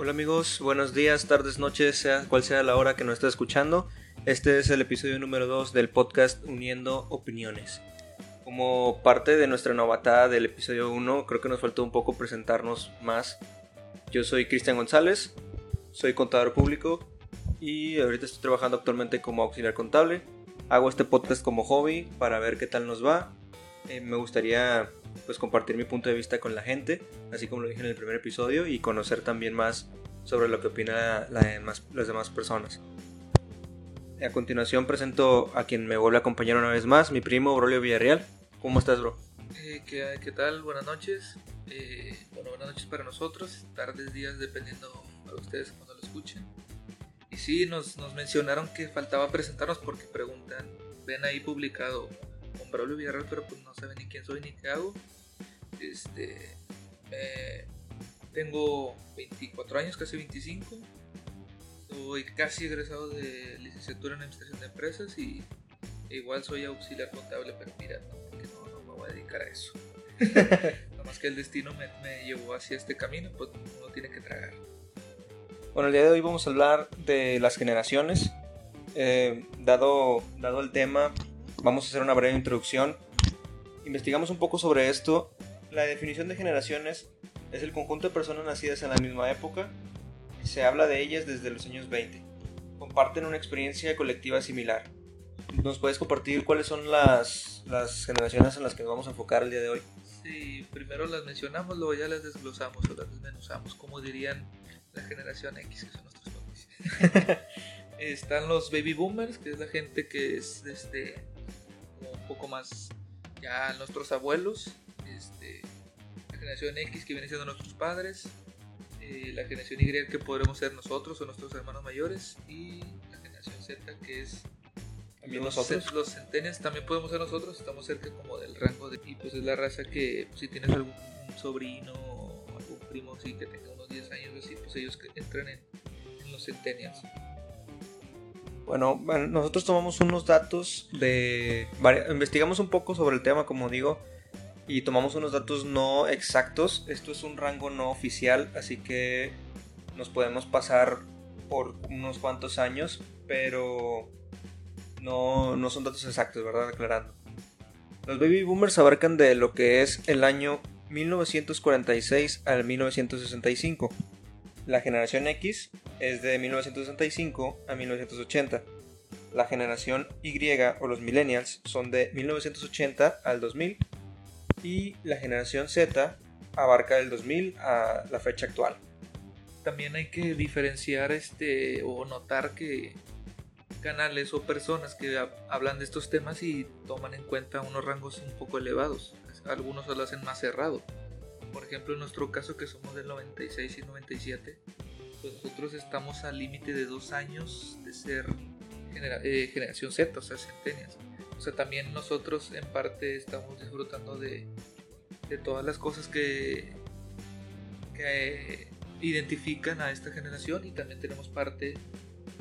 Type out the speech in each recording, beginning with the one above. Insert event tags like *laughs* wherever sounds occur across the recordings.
Hola amigos, buenos días, tardes, noches, sea cual sea la hora que nos esté escuchando. Este es el episodio número 2 del podcast Uniendo Opiniones. Como parte de nuestra novatada del episodio 1, creo que nos faltó un poco presentarnos más. Yo soy Cristian González, soy contador público y ahorita estoy trabajando actualmente como auxiliar contable. Hago este podcast como hobby para ver qué tal nos va. Eh, me gustaría pues compartir mi punto de vista con la gente, así como lo dije en el primer episodio, y conocer también más sobre lo que opina las demás personas. A continuación presento a quien me vuelve a acompañar una vez más, mi primo Brolio Villarreal. ¿Cómo estás, bro? Eh, ¿qué, tal? Buenas noches. Eh, bueno, buenas noches para nosotros, tardes, días, dependiendo para ustedes cuando lo escuchen. Y sí, nos, nos mencionaron que faltaba presentarnos porque preguntan, ven ahí publicado con Braulio Villarreal, pero pues no saben ni quién soy ni qué hago. Este, tengo 24 años, casi 25. Soy casi egresado de licenciatura en Administración de Empresas y igual soy auxiliar contable, pero mira, no, no, me voy a dedicar a eso. *laughs* Nada más que el destino me, llevó hacia este camino, pues uno tiene que tragar. Bueno, el día de hoy vamos a hablar de las generaciones. Eh, dado, dado el tema, vamos a hacer una breve introducción. Investigamos un poco sobre esto. La definición de generaciones es el conjunto de personas nacidas en la misma época. Se habla de ellas desde los años 20. Comparten una experiencia colectiva similar. ¿Nos puedes compartir cuáles son las, las generaciones en las que nos vamos a enfocar el día de hoy? Sí, primero las mencionamos, luego ya las desglosamos o las desmenuzamos, como dirían la generación X, que son nuestros papis. *laughs* Están los baby boomers, que es la gente que es este, un poco más ya nuestros abuelos, este, generación X que viene siendo nuestros padres, eh, la generación Y que podremos ser nosotros o nuestros hermanos mayores y la generación Z que es también los, nosotros. Los centenias también podemos ser nosotros, estamos cerca como del rango de... Y pues es la raza que pues, si tienes algún sobrino o algún primo sí que tenga unos 10 años así, pues ellos entran en, en los centenias. Bueno, nosotros tomamos unos datos de... Investigamos un poco sobre el tema, como digo, y tomamos unos datos no exactos. Esto es un rango no oficial, así que nos podemos pasar por unos cuantos años, pero no, no son datos exactos, ¿verdad? Aclarando. Los baby boomers abarcan de lo que es el año 1946 al 1965 la generación X es de 1965 a 1980. La generación Y o los millennials son de 1980 al 2000. Y la generación Z abarca del 2000 a la fecha actual. También hay que diferenciar este o notar que canales o personas que hablan de estos temas y toman en cuenta unos rangos un poco elevados. Algunos lo hacen más cerrado por ejemplo, en nuestro caso que somos del 96 y 97, pues nosotros estamos al límite de dos años de ser eh, generación Z, o sea, centenias. O sea, también nosotros en parte estamos disfrutando de, de todas las cosas que, que identifican a esta generación y también tenemos parte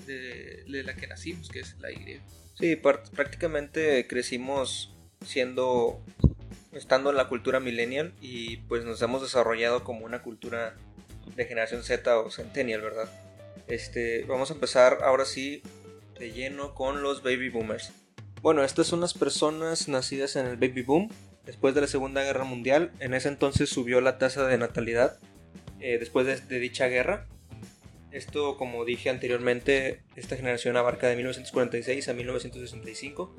de, de la que nacimos, que es la Y. Sí, prácticamente crecimos siendo estando en la cultura millennial y pues nos hemos desarrollado como una cultura de generación Z o centennial, ¿verdad? Este, vamos a empezar ahora sí de lleno con los baby boomers. Bueno, estas son las personas nacidas en el baby boom después de la Segunda Guerra Mundial. En ese entonces subió la tasa de natalidad eh, después de, dicha guerra. Esto, como dije anteriormente, esta generación abarca de 1946 a 1965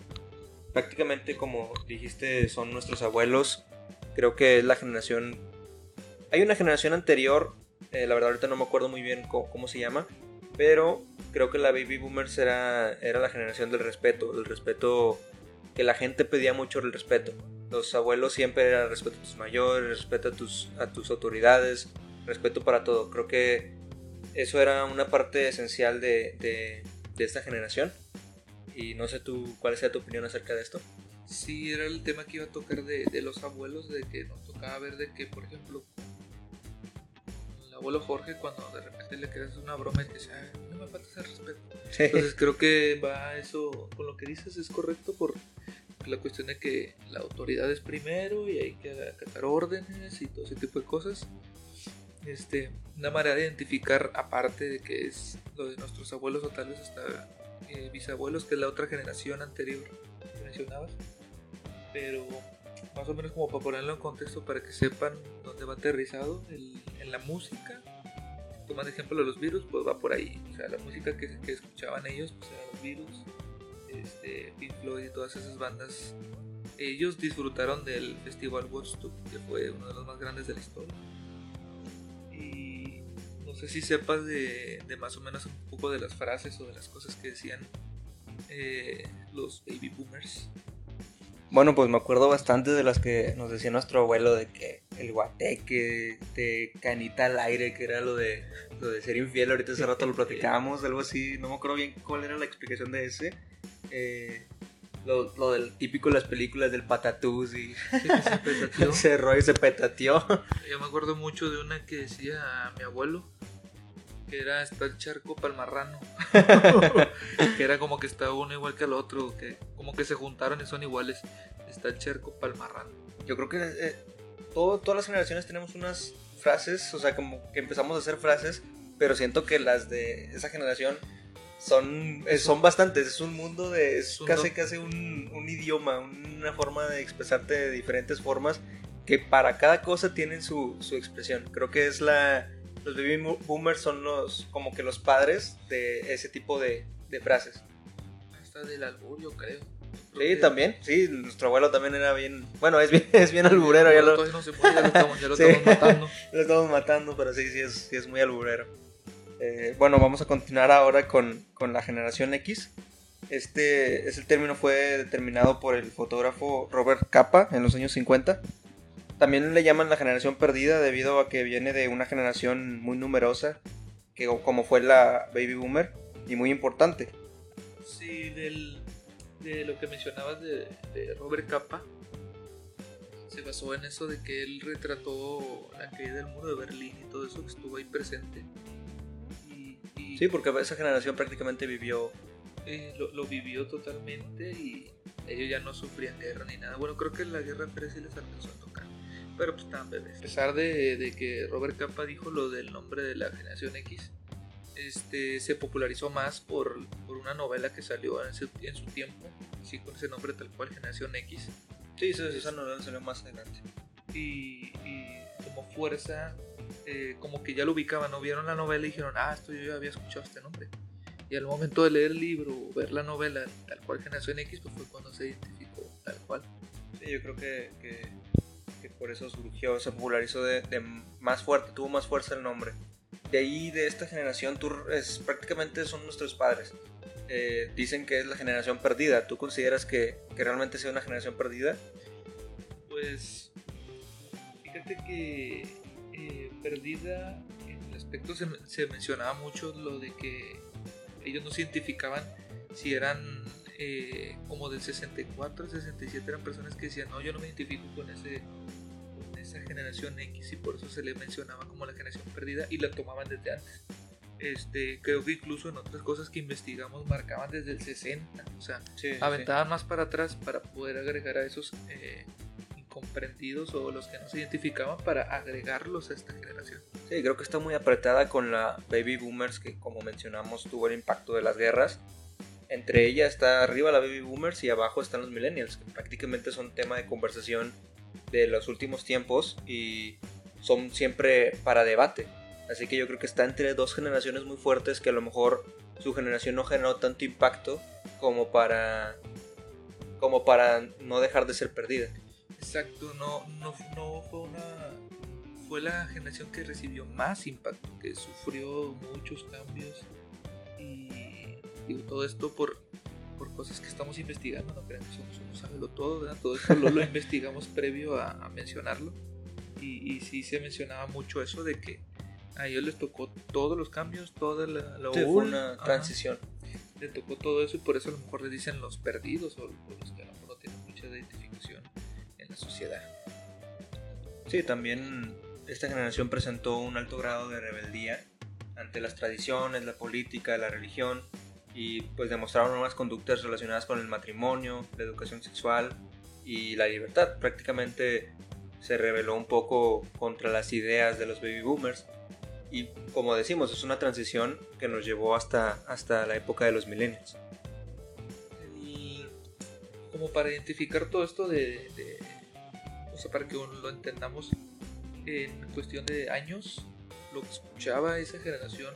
prácticamente como dijiste son nuestros abuelos. Creo que es la generación... Hay una generación anterior, eh, la verdad ahorita no me acuerdo muy bien cómo, se llama, pero creo que la baby boomers era, era la generación del respeto, el respeto que la gente pedía mucho el respeto. Los abuelos siempre era respeto a tus mayores, respeto a tus, a tus autoridades, respeto para todo. Creo que eso era una parte esencial de, de, de esta generación. Y no sé tú cuál sea tu opinión acerca de esto. Sí, era el tema que iba a tocar de, de los abuelos, de que nos tocaba ver de que, por ejemplo, abuelo Jorge, cuando de repente le quedas una broma y te dice, no me falta ese respeto. Entonces creo que va eso, con lo que dices es correcto por la cuestión de que la autoridad es primero y hay que acatar órdenes y todo ese tipo de cosas. este, una manera de identificar, aparte de que es lo de nuestros abuelos o tal vez hasta eh, bisabuelos, que es la otra generación anterior que mencionabas. Pero más o menos como para ponerlo en contexto para que sepan dónde va aterrizado en la música. Si toman ejemplo los virus, pues va por ahí. O sea, la música que, que escuchaban ellos, pues eran los virus, este, Pink Floyd y todas esas bandas. Ellos disfrutaron del Festival Woodstock, que fue uno de los más grandes de la historia. Y no sé si sepas de, de más o menos un poco de las frases o de las cosas que decían eh, los baby boomers. Bueno, pues me acuerdo bastante de las que nos decía nuestro abuelo de que el guateque, de canita al aire, que era lo de, lo de ser infiel. Ahorita hace rato lo platicábamos, algo así. No me acuerdo bien cuál era la explicación de ese. Eh, lo, lo, del típico de las películas del patatús y se cerró y *laughs* se petateó. Yo me acuerdo mucho de una que decía a mi abuelo que era está el charco palmarrano *laughs* que era como que está uno igual que el otro que como que se juntaron y son iguales está el charco palmarrano yo creo que eh, todo, todas las generaciones tenemos unas frases o sea como que empezamos a hacer frases pero siento que las de esa generación son, eh, son bastantes, es un mundo de, es casi casi un, un, idioma, una forma de expresarte de diferentes formas que para cada cosa tienen su, su expresión. Creo que es la, los baby boomers son los como que los padres de ese tipo de, de frases. Hasta del albur, yo creo. Sí, también, sí, nuestro abuelo también era bien, bueno, es bien, *laughs* es bien alburero, ya lo, no se puede, ya lo estamos, ya lo estamos matando. *laughs* lo estamos matando, pero sí, sí es, sí es muy alburero. Eh, bueno, vamos a continuar ahora con, con, la generación X. Este, ese término fue determinado por el fotógrafo Robert Capa en los años 50 también le llaman la generación perdida debido a que viene de una generación muy numerosa, que, como fue la baby boomer, y muy importante. Sí, del, de lo que mencionabas de, Robert Capa, se basó en eso de que él retrató la caída del muro de Berlín y todo eso que estuvo ahí presente. sí, porque esa generación prácticamente vivió. Eh, lo, lo, vivió totalmente y ellos ya no sufrían guerra ni nada. Bueno, creo que la guerra Pérez sí les alcanzó a tocar pero pues estaban bebés. A pesar de, que Robert Capa dijo lo del nombre de la generación X, este, se popularizó más por, una novela que salió en, su tiempo, así con ese nombre tal cual, Generación X. Sí, esa, novela salió más adelante. Y, como fuerza, eh, como que ya lo ubicaban, ¿no? Vieron la novela y dijeron, ah, esto yo ya había escuchado este nombre. Y al momento de leer el libro o ver la novela tal cual Generación X, pues fue cuando se identificó tal cual. Sí, yo creo que por eso surgió, se popularizó de, más fuerte, tuvo más fuerza el nombre. De ahí, de esta generación, tú, es, prácticamente son nuestros padres. Eh, dicen que es la generación perdida. ¿Tú consideras que, que, realmente sea una generación perdida? Pues, fíjate que eh, perdida, en el aspecto se, se mencionaba mucho lo de que ellos no se identificaban si eran eh, como del 64 al 67 eran personas que decían, no, yo no me identifico con ese esa generación X y por eso se le mencionaba como la generación perdida y la tomaban desde antes. Este, creo que incluso en otras cosas que investigamos marcaban desde el 60, o sea, aventaban más para atrás para poder agregar a esos eh, incomprendidos o los que no se identificaban para agregarlos a esta generación. Sí, creo que está muy apretada con la baby boomers que como mencionamos tuvo el impacto de las guerras. Entre ellas está arriba la baby boomers y abajo están los millennials, que prácticamente son tema de conversación de los últimos tiempos y son siempre para debate. Así que yo creo que está entre dos generaciones muy fuertes que a lo mejor su generación no generó tanto impacto como para como para no dejar de ser perdida. Exacto, no, no, no fue una fue la generación que recibió más impacto, que sufrió muchos cambios y todo esto por por cosas que estamos investigando, no crean que somos un todo, todo esto lo, *laughs* investigamos previo a, mencionarlo. Y, y, sí se mencionaba mucho eso de que a ellos les tocó todos los cambios, toda la, fue una transición. Le tocó todo eso y por eso a lo mejor le dicen los perdidos o los que a lo mejor no tienen mucha identificación en la sociedad. Sí, también esta generación presentó un alto grado de rebeldía ante las tradiciones, la política, la religión y pues demostraron unas conductas relacionadas con el matrimonio, la educación sexual y la libertad. Prácticamente se rebeló un poco contra las ideas de los baby boomers y como decimos, es una transición que nos llevó hasta, hasta la época de los millennials. Y como para identificar todo esto de, o sea, para que lo entendamos en cuestión de años, lo que escuchaba esa generación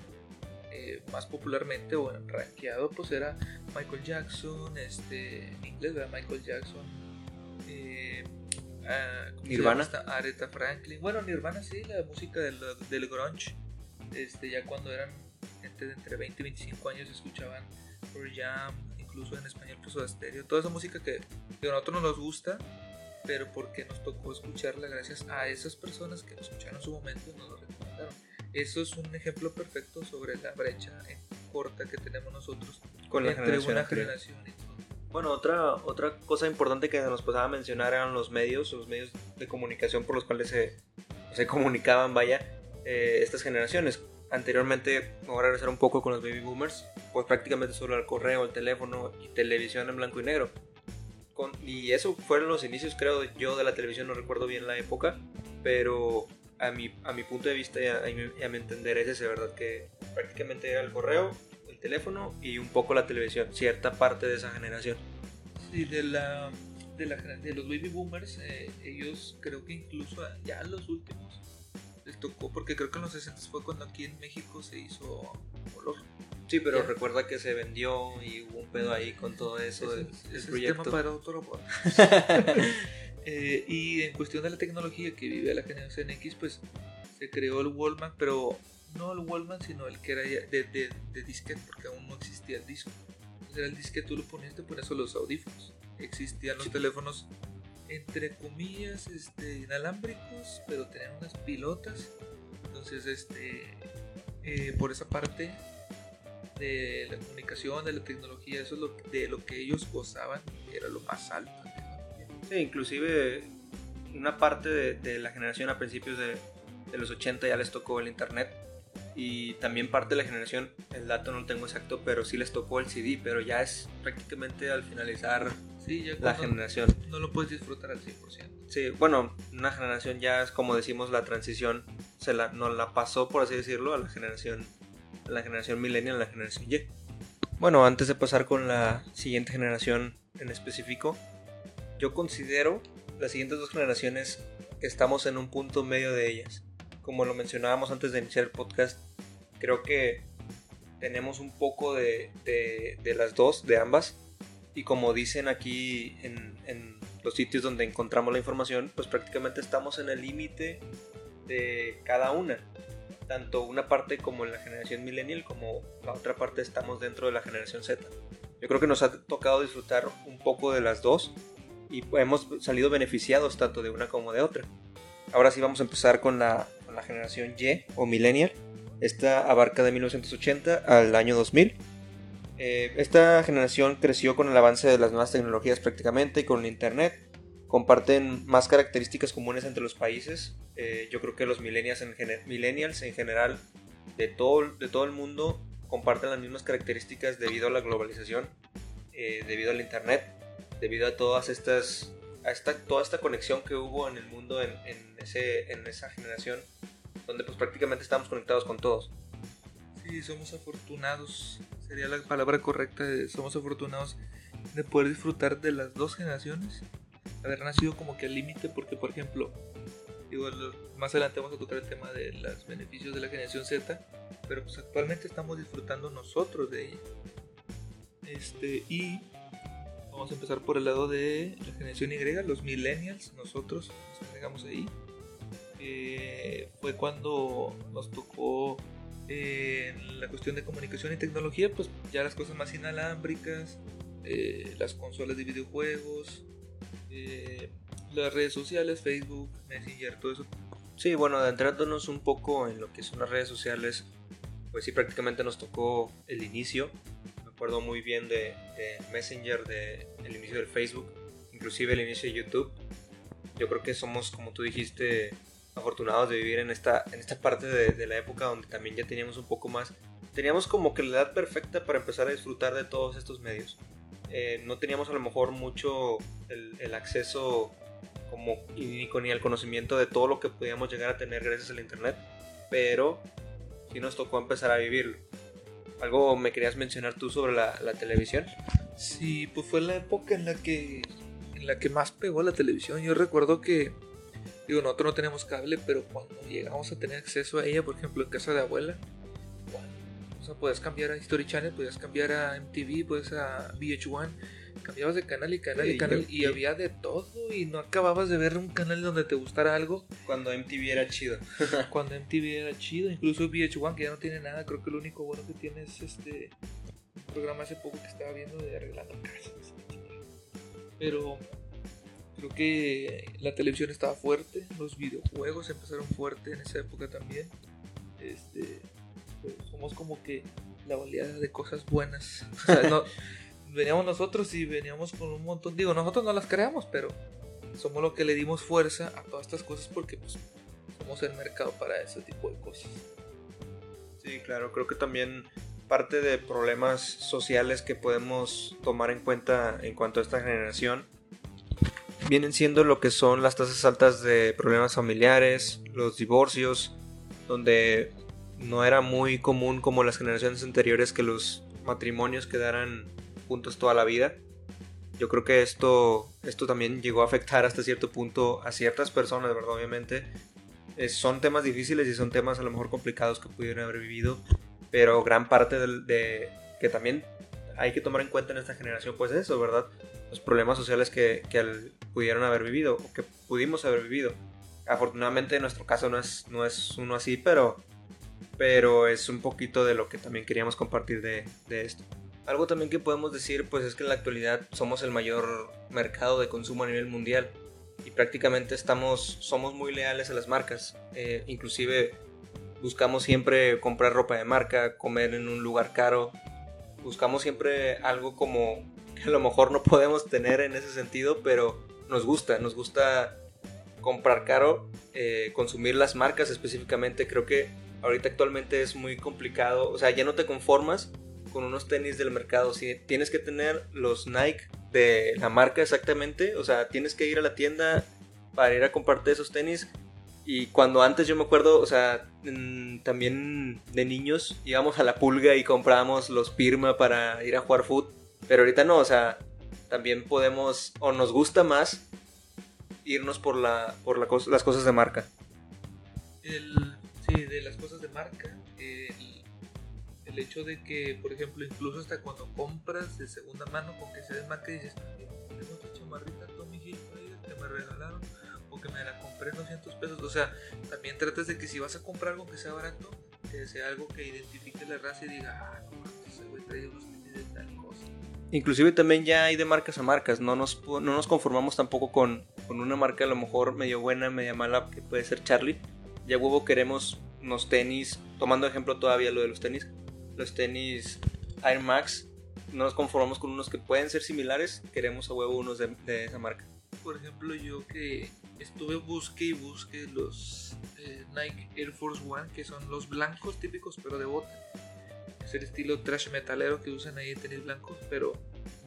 eh, más popularmente o en rankeado pues era Michael Jackson, este, en inglés era Michael Jackson, eh, ah, Nirvana, Aretha Franklin, bueno Nirvana sí, la música del, del grunge, este, ya cuando eran gente de entre 20 y 25 años escuchaban Pearl Jam, incluso en español puso a Stereo, toda esa música que, que a nosotros nos gusta, pero porque nos tocó escucharla gracias a esas personas que lo escucharon en su momento y nos lo recomendaron. Eso es un ejemplo perfecto sobre la brecha corta que tenemos nosotros Con la entre generación una anterior. generación y todo. Bueno, otra, otra cosa importante que nos pasaba a mencionar eran los medios, los medios de comunicación por los cuales se, se comunicaban, vaya, eh, estas generaciones. Anteriormente, me voy a regresar un poco con los baby boomers, pues prácticamente solo el correo, el teléfono y televisión en blanco y negro. Con, y eso fueron los inicios, creo yo, de la televisión, no recuerdo bien la época, pero a mi, a mi punto de vista y a, a a mi entender es ese, ¿verdad? Que prácticamente era el correo, el teléfono y un poco la televisión, cierta parte de esa generación. Sí, de la de, la, de los baby boomers, eh, ellos creo que incluso ya los últimos les tocó, porque creo que en los 60 fue cuando aquí en México se hizo color. Sí, pero recuerda que se vendió y hubo un pedo ahí con todo eso del, Ese- del es proyecto. tema para otro. *laughs* Eh, y en cuestión de la tecnología que vive la generación X, pues se creó el Wallman, pero no el Wallman, sino el que era de, de, de disquete, porque aún no existía el disco. Entonces era el disquete, tú lo ponías, te ponías solo los audífonos. Existían los teléfonos, entre comillas, este, inalámbricos, pero tenían unas pilotas. Entonces, este, eh, por esa parte de la comunicación, de la tecnología, eso es lo, de lo que ellos gozaban, era lo más alto. Sí, inclusive una parte de, de la generación a principios de, de los 80 ya les tocó el internet y también parte de la generación, el dato no lo tengo exacto, pero sí les tocó el CD, pero ya es prácticamente al finalizar Sí, ya la generación. no lo puedes disfrutar al 100%. Sí, bueno, una generación ya es como decimos la transición, se la, nos la pasó por así decirlo a la generación, a la generación millennial, a la generación Y. Bueno, antes de pasar con la siguiente generación en específico, yo considero las siguientes dos generaciones estamos en un punto medio de ellas. Como lo mencionábamos antes de iniciar el podcast, creo que tenemos un poco de, de- de las dos, de ambas. Y como dicen aquí en, en los sitios donde encontramos la información, pues prácticamente estamos en el límite de cada una. Tanto una parte como en la generación millennial, como la otra parte estamos dentro de la generación Z. Yo creo que nos ha tocado disfrutar un poco de las dos y hemos salido beneficiados tanto de una como de otra. Ahora sí vamos a empezar con la, generación Y o millennial. Esta abarca de 1980 al año 2000. Eh, esta generación creció con el avance de las nuevas tecnologías prácticamente y con el internet. Comparten más características comunes entre los países. Eh, yo creo que los millennials en, gener- millennials en general de todo, de todo el mundo comparten las mismas características debido a la globalización, eh, debido al internet, debido a todas estas, a esta, toda esta conexión que hubo en el mundo en, en ese, en esa generación, donde pues prácticamente estamos conectados con todos. Sí, somos afortunados, sería la palabra correcta, somos afortunados de poder disfrutar de las dos generaciones, haber nacido como que al límite, porque por ejemplo, digo, más adelante vamos a tocar el tema de los beneficios de la generación Z, pero pues actualmente estamos disfrutando nosotros de ella. Este, y vamos a empezar por el lado de la generación Y, los millennials, nosotros nos agregamos ahí. Eh, fue cuando nos tocó eh, la cuestión de comunicación y tecnología, pues ya las cosas más inalámbricas, eh, las consolas de videojuegos, eh, las redes sociales, Facebook, Messenger, todo eso. Sí, bueno, adentrándonos un poco en lo que son las redes sociales, pues sí, prácticamente nos tocó el inicio. Acuerdo muy bien de, de Messenger, de el inicio del Facebook, inclusive el inicio de YouTube. Yo creo que somos, como tú dijiste, afortunados de vivir en esta, en esta parte de, de la época donde también ya teníamos un poco más, teníamos como que la edad perfecta para empezar a disfrutar de todos estos medios. Eh, no teníamos a lo mejor mucho el, el acceso como ni ni el conocimiento de todo lo que podíamos llegar a tener gracias al internet pero sí nos tocó empezar a vivirlo. ¿Algo me querías mencionar tú sobre la, la televisión? Sí, pues fue la época en la que en la que más pegó la televisión. Yo recuerdo que digo, nosotros no tenemos cable, pero cuando llegamos a tener acceso a ella, por ejemplo, en casa de abuela, o sea, puedes cambiar a History Channel, puedes cambiar a MTV, puedes a VH1, cambiabas de canal y canal y canal y, había de todo y no acababas de ver un canal donde te gustara algo. Cuando MTV era chido. *laughs* Cuando MTV era chido, incluso VH1 que ya no tiene nada, creo que lo único bueno que tiene es este programa hace poco que estaba viendo de arreglando casas. Pero creo que la televisión estaba fuerte, los videojuegos empezaron fuerte en esa época también. Este, pues, somos como que la oleada de cosas buenas. O sea, no, *laughs* veníamos nosotros y veníamos con un montón. Digo, nosotros no las creamos, pero somos lo que le dimos fuerza a todas estas cosas porque pues somos el mercado para ese tipo de cosas. Sí, claro, creo que también parte de problemas sociales que podemos tomar en cuenta en cuanto a esta generación vienen siendo lo que son las tasas altas de problemas familiares, los divorcios, donde no era muy común como las generaciones anteriores que los matrimonios quedaran juntos toda la vida. Yo creo que esto, esto también llegó a afectar hasta cierto punto a ciertas personas, ¿verdad? Obviamente. son temas difíciles y son temas a lo mejor complicados que pudieron haber vivido, pero gran parte de, que también hay que tomar en cuenta en esta generación, pues eso, ¿verdad? Los problemas sociales que, que pudieron haber vivido o que pudimos haber vivido. Afortunadamente en nuestro caso no es, no es uno así, pero pero es un poquito de lo que también queríamos compartir de, esto. Algo también que podemos decir pues es que en la actualidad somos el mayor mercado de consumo a nivel mundial y prácticamente estamos, somos muy leales a las marcas. Eh, inclusive buscamos siempre comprar ropa de marca, comer en un lugar caro. Buscamos siempre algo como que a lo mejor no podemos tener en ese sentido, pero nos gusta, nos gusta comprar caro, eh, consumir las marcas específicamente. Creo que ahorita actualmente es muy complicado, o sea, ya no te conformas con unos tenis del mercado, si tienes que tener los Nike de la marca exactamente, o sea, tienes que ir a la tienda para ir a comprarte esos tenis. Y cuando antes yo me acuerdo, o sea, también de niños íbamos a la pulga y comprábamos los Pirma para ir a jugar foot, pero ahorita no, o sea, también podemos o nos gusta más irnos por la por las cosas de marca. El Sí, de las cosas de marca. El, el, hecho de que, por ejemplo, incluso hasta cuando compras de segunda mano con que sea de marca, dices, tengo esta chamarrita Tommy Hilfiger que me regalaron o que me la compré en 200 pesos. O sea, también tratas de que si vas a comprar algo que sea barato, que sea algo que identifique la raza y diga, ah, no, ese güey trae unos de tal cosa. Inclusive también ya hay de marcas a marcas, no nos, no nos conformamos tampoco con, con una marca a lo mejor medio buena, media mala, que puede ser Charlie ya huevo queremos unos tenis, tomando ejemplo todavía lo de los tenis, los tenis Air Max, no nos conformamos con unos que pueden ser similares, queremos a huevo unos de, esa marca. Por ejemplo, yo que estuve busque y busque los eh, Nike Air Force One, que son los blancos típicos, pero de bota. Es el estilo trash metalero que usan ahí en tenis blancos, pero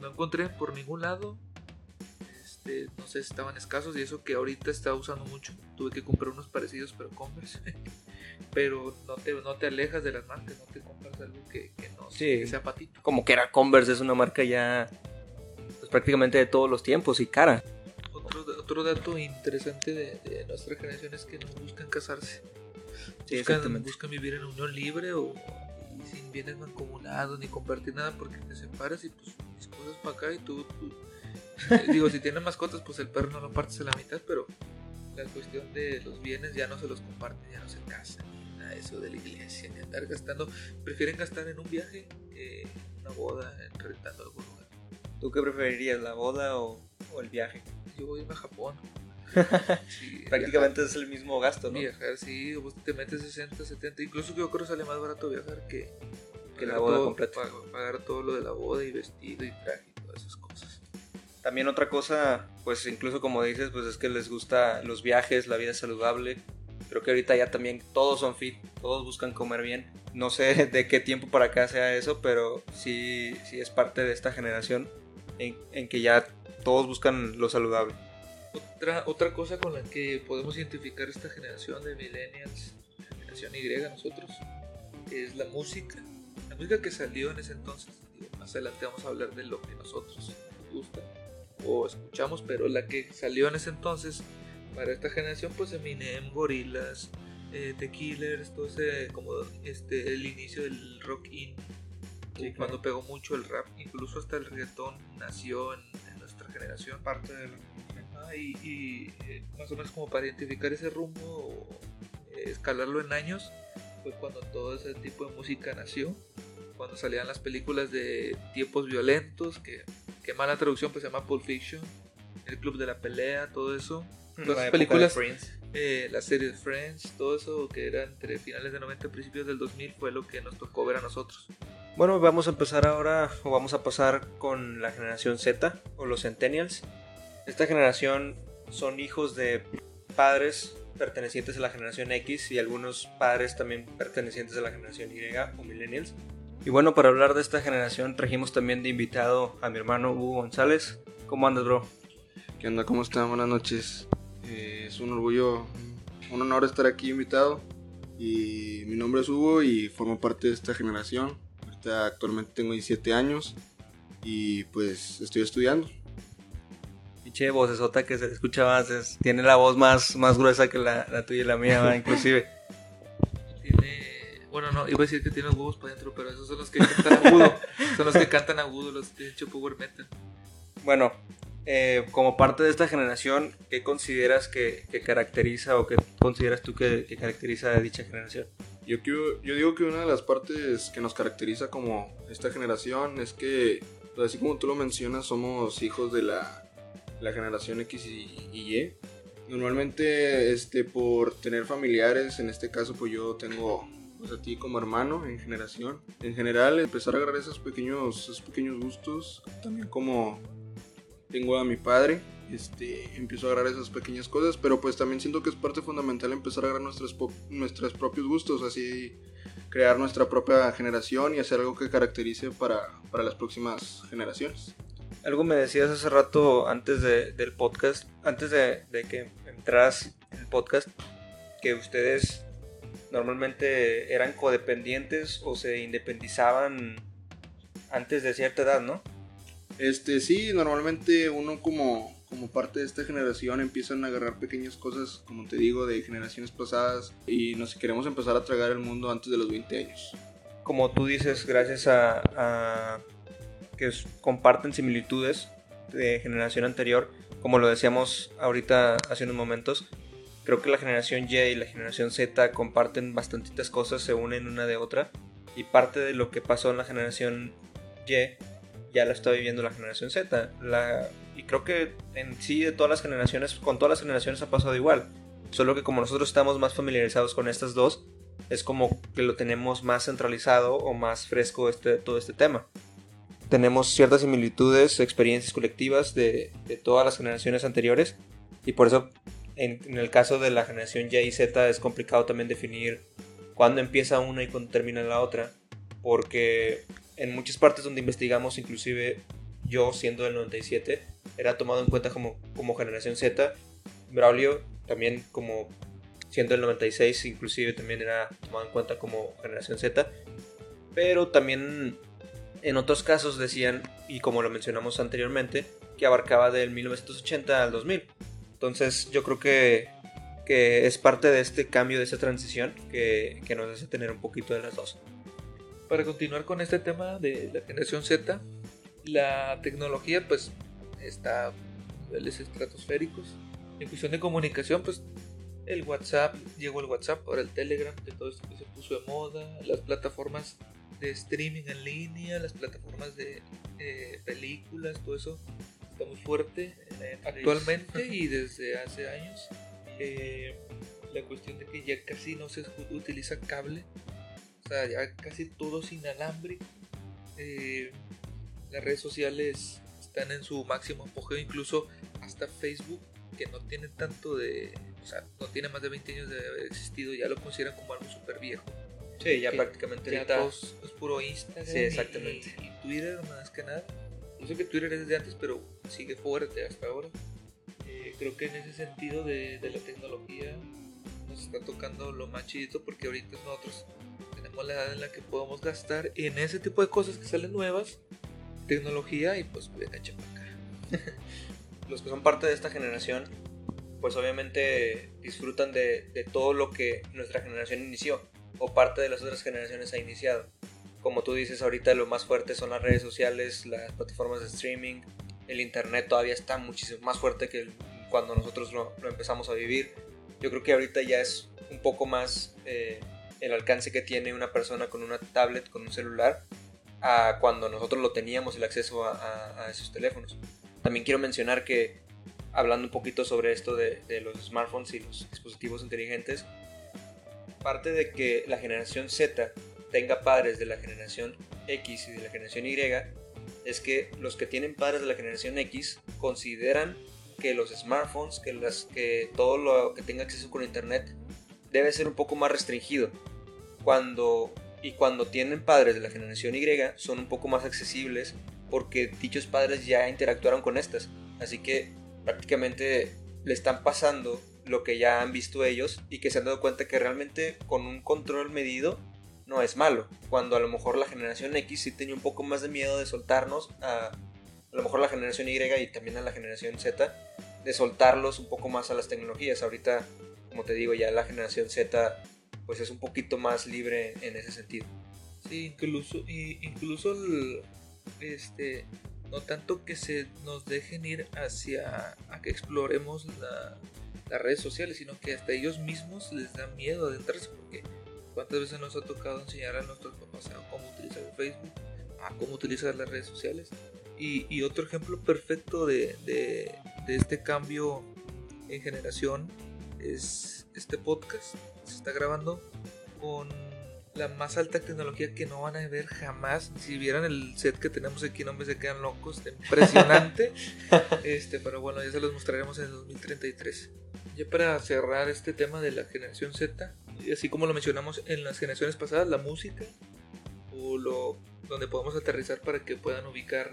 no encontré por ningún lado este, no sé, estaban escasos y eso que ahorita está usando mucho. Tuve que comprar unos parecidos, pero Converse. *laughs* pero no te, no te alejas de las marcas, no te compras algo que, no sea patito. Como que era Converse, es una marca ya pues, prácticamente de todos los tiempos y cara. Otro, otro dato interesante de, nuestra generación es que no buscan casarse. buscan, buscan vivir en unión libre o sin bienes mancomunados ni compartir nada porque te separas y pues mis cosas para acá y tú Digo, si tienen mascotas, pues el perro no lo partes a la mitad, pero la cuestión de los bienes ya no se los comparten, ya no se casan, nada de eso de la iglesia, ni andar gastando. Prefieren gastar en un viaje que en una boda, en rentando algún lugar. ¿Tú qué preferirías, la boda o, el viaje? Yo voy a Japón. *laughs* Prácticamente es el mismo gasto, ¿no? Viajar, sí, vos te metes 60, 70, incluso yo creo que sale más barato viajar que, que la boda completa. Pagar todo lo de la boda y vestido y traje y todas esas cosas. También otra cosa, pues incluso como dices, pues es que les gusta los viajes, la vida saludable. Creo que ahorita ya también todos son fit, todos buscan comer bien. No sé *laughs* de qué tiempo para acá sea eso, pero sí, sí es parte de esta generación en, que ya todos buscan lo saludable. Otra, otra cosa con la que podemos identificar esta generación de millennials, generación Y nosotros, es la música, la música que salió en ese entonces. Más adelante vamos a hablar de lo que nosotros nos gusta o escuchamos, pero la que salió en ese entonces para esta generación, pues Eminem, Gorillaz, eh, The Killers, todo ese, como este, el inicio del rock in, cuando pegó mucho el rap, incluso hasta el reggaetón nació en, nuestra generación. Parte del. y, eh, más o menos como para identificar ese rumbo, o, eh, escalarlo en años, fue cuando todo ese tipo de música nació. Cuando salían las películas de tiempos violentos, que, que mala traducción, pues se llama Pulp Fiction, El Club de la Pelea, todo eso. Las películas, eh, la serie de Friends, todo eso que era entre finales de 90 y principios del 2000 fue lo que nos tocó ver a nosotros. Bueno, vamos a empezar ahora, o vamos a pasar con la generación Z, o los Centennials. Esta generación son hijos de padres pertenecientes a la generación X y algunos padres también pertenecientes a la generación Y o Millennials. Y bueno, para hablar de esta generación trajimos también de invitado a mi hermano Hugo González. ¿Cómo andas, bro? ¿Qué onda? ¿Cómo están? Buenas noches. Eh, es un orgullo, un honor estar aquí invitado. Y mi nombre es Hugo y formo parte de esta generación. Ahorita actualmente tengo 17 años y pues estoy estudiando. Pinche vocesota que se escucha más, tiene la voz más, más gruesa que la, tuya y la mía, *laughs* inclusive. Bueno, no, iba a decir que tiene huevos para adentro, pero esos son los que cantan agudo. son los que cantan agudo, los de hecho power metal. Bueno, eh, como parte de esta generación, ¿qué consideras que, caracteriza o qué consideras tú que, caracteriza a dicha generación? Yo, yo digo que una de las partes que nos caracteriza como esta generación es que, pues, así como tú lo mencionas, somos hijos de la, la generación X y, Y. Normalmente, este, por tener familiares, en este caso, pues yo tengo pues, a ti como hermano en generación. En general, empezar a agarrar esos pequeños, esos pequeños gustos, también como tengo a mi padre, este, empiezo a agarrar esas pequeñas cosas, pero pues también siento que es parte fundamental empezar a agarrar nuestros, nuestros propios gustos, así crear nuestra propia generación y hacer algo que caracterice para, para las próximas generaciones. Algo me decías hace rato antes de, del podcast, antes de, de que entras en el podcast, que ustedes normalmente eran codependientes o se independizaban antes de cierta edad, ¿no? Este, sí, normalmente uno como, como parte de esta generación empiezan a agarrar pequeñas cosas, como te digo, de generaciones pasadas y nos queremos empezar a tragar el mundo antes de los 20 años. Como tú dices, gracias a, que comparten similitudes de generación anterior, como lo decíamos ahorita hace unos momentos, creo que la generación Y y la generación Z comparten bastantitas cosas, se unen una de otra y parte de lo que pasó en la generación Y ya lo está viviendo la generación Z. La, y creo que en sí de todas las generaciones, con todas las generaciones ha pasado igual. Solo que como nosotros estamos más familiarizados con estas dos, es como que lo tenemos más centralizado o más fresco este, todo este tema. Tenemos ciertas similitudes, experiencias colectivas de, de todas las generaciones anteriores y por eso en, en, el caso de la generación Y y Z es complicado también definir cuándo empieza una y cuándo termina la otra porque en muchas partes donde investigamos, inclusive yo siendo del 97, era tomado en cuenta como, como generación Z. Braulio también como siendo del 96, inclusive también era tomado en cuenta como generación Z. Pero también en otros casos decían, y como lo mencionamos anteriormente, que abarcaba del 1980 al 2000. Entonces yo creo que, que es parte de este cambio, de esta transición, que, que nos hace tener un poquito de las dos para continuar con este tema de la generación Z, la tecnología pues está a niveles estratosféricos. En cuestión de comunicación, pues el WhatsApp, llegó el WhatsApp, ahora el Telegram, de todo esto que se puso de moda, las plataformas de streaming en línea, las plataformas de películas, todo eso está muy fuerte actualmente y *laughs* desde hace años. Eh, la cuestión de que ya casi no se utiliza cable, sea, ya casi todo es inalámbrico. Eh, las redes sociales están en su máximo apogeo, incluso hasta Facebook, que no tiene tanto de. O sea, no tiene más de 20 años de haber existido, ya lo consideran como algo súper viejo. Sí, ya prácticamente ya es, puro Instagram sí, exactamente. Y, Twitter más que nada. Yo sé que Twitter es desde antes, pero sigue fuerte hasta ahora. Eh, creo que en ese sentido de, de la tecnología nos está tocando lo más chidito porque ahorita nosotros como la edad en la que podemos gastar en ese tipo de cosas que salen nuevas, tecnología y pues venga, acá. *laughs* Los que son parte de esta generación, pues obviamente disfrutan de, de todo lo que nuestra generación inició o parte de las otras generaciones ha iniciado. Como tú dices, ahorita lo más fuerte son las redes sociales, las plataformas de streaming, el internet todavía está muchísimo más fuerte que cuando nosotros lo, lo, empezamos a vivir. Yo creo que ahorita ya es un poco más eh, el alcance que tiene una persona con una tablet, con un celular, a cuando nosotros lo teníamos el acceso a, a, a esos teléfonos. También quiero mencionar que, hablando un poquito sobre esto de, de los smartphones y los dispositivos inteligentes, parte de que la generación Z tenga padres de la generación X y de la generación Y es que los que tienen padres de la generación X consideran que los smartphones, que, las, que todo lo que tenga acceso con internet debe ser un poco más restringido. Cuando, y cuando tienen padres de la generación Y son un poco más accesibles porque dichos padres ya interactuaron con estas. Así que prácticamente le están pasando lo que ya han visto ellos y que se han dado cuenta que realmente con un control medido no es malo. Cuando a lo mejor la generación X sí tenía un poco más de miedo de soltarnos, a, a lo mejor la generación Y y también a la generación Z, de soltarlos un poco más a las tecnologías. Ahorita, como te digo, ya la generación Z pues es un poquito más libre en ese sentido. Sí, incluso, incluso este, no tanto que se nos dejen ir hacia a que exploremos la, las redes sociales, sino que hasta ellos mismos les da miedo adentrarse porque cuántas veces nos ha tocado enseñar a nuestros papás a cómo utilizar el Facebook, a cómo utilizar las redes sociales. Y, y otro ejemplo perfecto de, de, de, este cambio en generación es este podcast. Se está grabando con la más alta tecnología que no van a ver jamás. Si vieran el set que tenemos aquí, no me se quedan locos. Está impresionante. *laughs* este, pero bueno, ya se los mostraremos en el 2033. Ya para cerrar este tema de la generación Z, así como lo mencionamos en las generaciones pasadas, la música, o lo donde podemos aterrizar para que puedan ubicar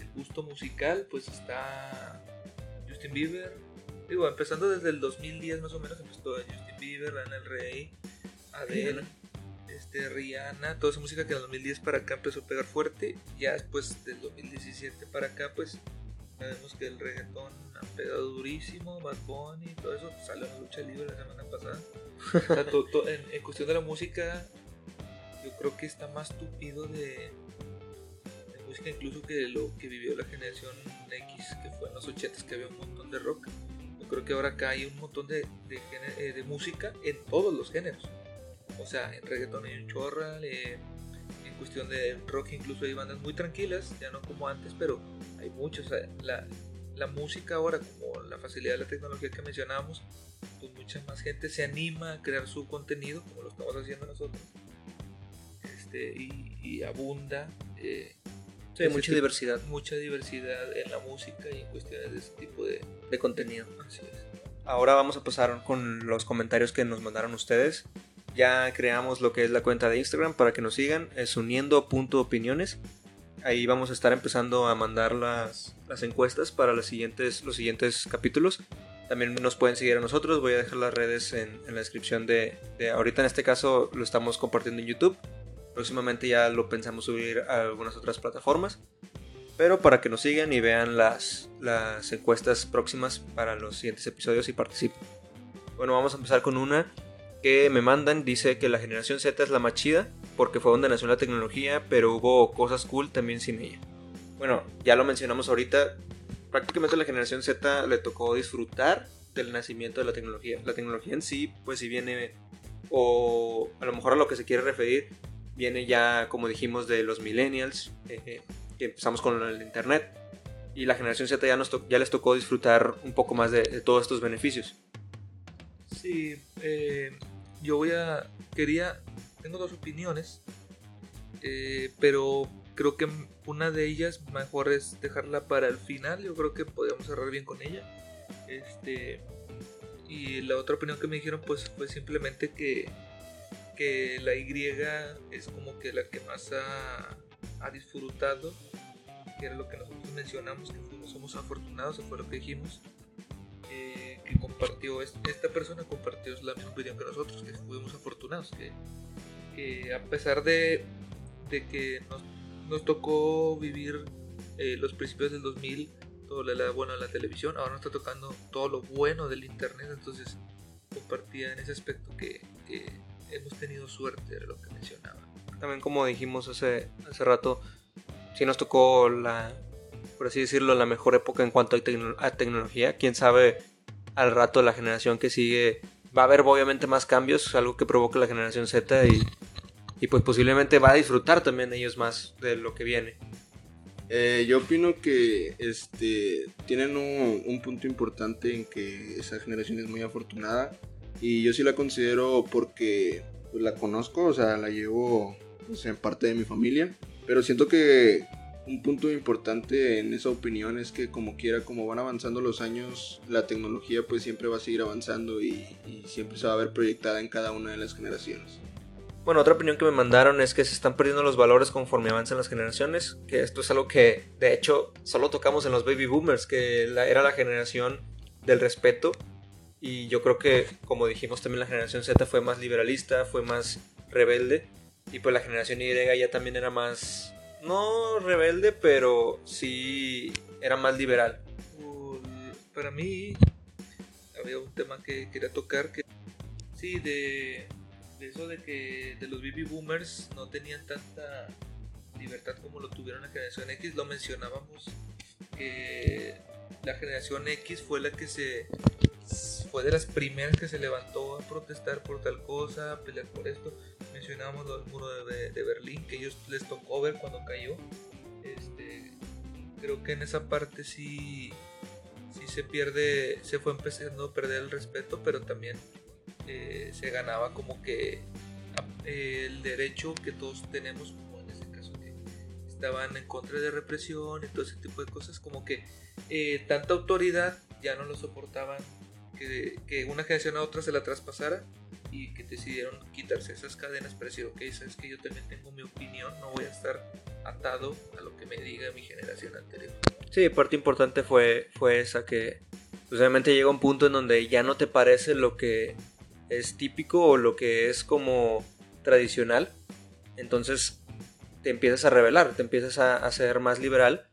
el gusto musical, pues está Justin Bieber. Digo, empezando desde el 2010 más o menos, empezó Justin Bieber, Lana del Rey, Adele, este, Rihanna, toda esa música que en el 2010 para acá empezó a pegar fuerte. Ya después del 2017 para acá, pues sabemos que el reggaetón ha pegado durísimo, Bad Bunny, todo eso salió en la lucha libre la semana pasada. O sea, to, to, en, en, cuestión de la música, yo creo que está más tupido de, de, música incluso que lo que vivió la generación X, que fue en los 80s, que había un montón de rock. Yo creo que ahora acá hay un montón de, de, eh, de música en todos los géneros. O sea, en reggaetón hay un chorral, en cuestión de rock incluso hay bandas muy tranquilas, ya no como antes, pero hay muchos. O sea, la, la música ahora, como la facilidad de la tecnología que mencionábamos, pues mucha más gente se anima a crear su contenido, como lo estamos haciendo nosotros, este, y, y abunda. Eh, sí, hay mucha tipo, diversidad. Mucha diversidad en la música y en cuestiones de ese tipo de, de contenido. Así es. Ahora vamos a pasar con los comentarios que nos mandaron ustedes. Ya creamos lo que es la cuenta de Instagram para que nos sigan, es uniendo.opiniones. Ahí vamos a estar empezando a mandar las, las encuestas para los siguientes, los siguientes capítulos. También nos pueden seguir a nosotros. Voy a dejar las redes en, en la descripción de, de, Ahorita en este caso lo estamos compartiendo en YouTube. Próximamente ya lo pensamos subir a algunas otras plataformas. Pero para que nos sigan y vean las, las encuestas próximas para los siguientes episodios y participen. Bueno, vamos a empezar con una que me mandan. Dice que la generación Z es la más chida porque fue donde nació la tecnología, pero hubo cosas cool también sin ella. Bueno, ya lo mencionamos ahorita, prácticamente a la generación Z le tocó disfrutar del nacimiento de la tecnología. La tecnología en sí, pues si viene, o a lo mejor a lo que se quiere referir, viene ya, como dijimos, de los millennials, eh, que empezamos con el internet. Y la generación Z ya, nos ya les tocó disfrutar un poco más de, de todos estos beneficios. Sí, eh, yo voy a. Quería. Tengo dos opiniones. Eh, pero creo que una de ellas mejor es dejarla para el final. Yo creo que podríamos cerrar bien con ella. Este. Y la otra opinión que me dijeron pues fue simplemente que, que la Y es como que la que más ha, ha disfrutado, que era lo que nosotros mencionamos, que fuimos, somos afortunados, eso fue lo que dijimos, eh, que compartió, esta persona compartió la misma opinión que nosotros, que fuimos afortunados, que, que a pesar de, de que nos, nos tocó vivir eh, los principios del 2000, todo lo bueno de la televisión, ahora nos está tocando todo lo bueno del internet, entonces compartía en ese aspecto que, que hemos tenido suerte, era lo que mencionaba. También como dijimos hace, hace rato, sí nos tocó la, por así decirlo, la mejor época en cuanto a, tecno- a tecnología. Quién sabe al rato la generación que sigue va a haber obviamente más cambios, algo que provoque la generación Z y, y pues posiblemente va a disfrutar también ellos más de lo que viene. Eh, yo opino que este tienen un, un punto importante en que esa generación es muy afortunada y yo sí la considero porque pues, la conozco, o sea, la llevo pues, en parte de mi familia, pero siento que un punto importante en esa opinión es que como quiera, como van avanzando los años, la tecnología pues siempre va a seguir avanzando y, siempre se va a ver proyectada en cada una de las generaciones. Bueno, otra opinión que me mandaron es que se están perdiendo los valores conforme avanzan las generaciones, que esto es algo que de hecho solo tocamos en los baby boomers, que era la generación del respeto y yo creo que como dijimos también la generación Z fue más liberalista, fue más rebelde y pues la generación Y ya también era más, no rebelde, pero sí era más liberal. Para mí había un tema que quería tocar que sí de, de eso de que de los baby boomers no tenían tanta libertad como lo tuvieron la generación X lo mencionábamos que la generación X fue la que se fue de las primeras que se levantó a protestar por tal cosa a pelear por esto. Mencionábamos lo del muro de, de Berlín que ellos les tocó ver cuando cayó. Este creo que en esa parte sí sí se pierde, se fue empezando a perder el respeto, pero también eh, se ganaba como que a- eh, el derecho que todos tenemos, como en este caso que estaban en contra de represión y todo ese tipo de cosas, como que eh, tanta autoridad ya no lo soportaban, que, que una generación a otra se la traspasara y que decidieron quitarse esas cadenas para decir, ok, sabes que yo también tengo mi opinión, no voy a estar atado a lo que me diga mi generación anterior. Sí, parte importante fue, fue esa que pues, obviamente llega un punto en donde ya no te parece lo que es típico o lo que es como tradicional. Entonces te empiezas a revelar, te empiezas a, a ser más liberal.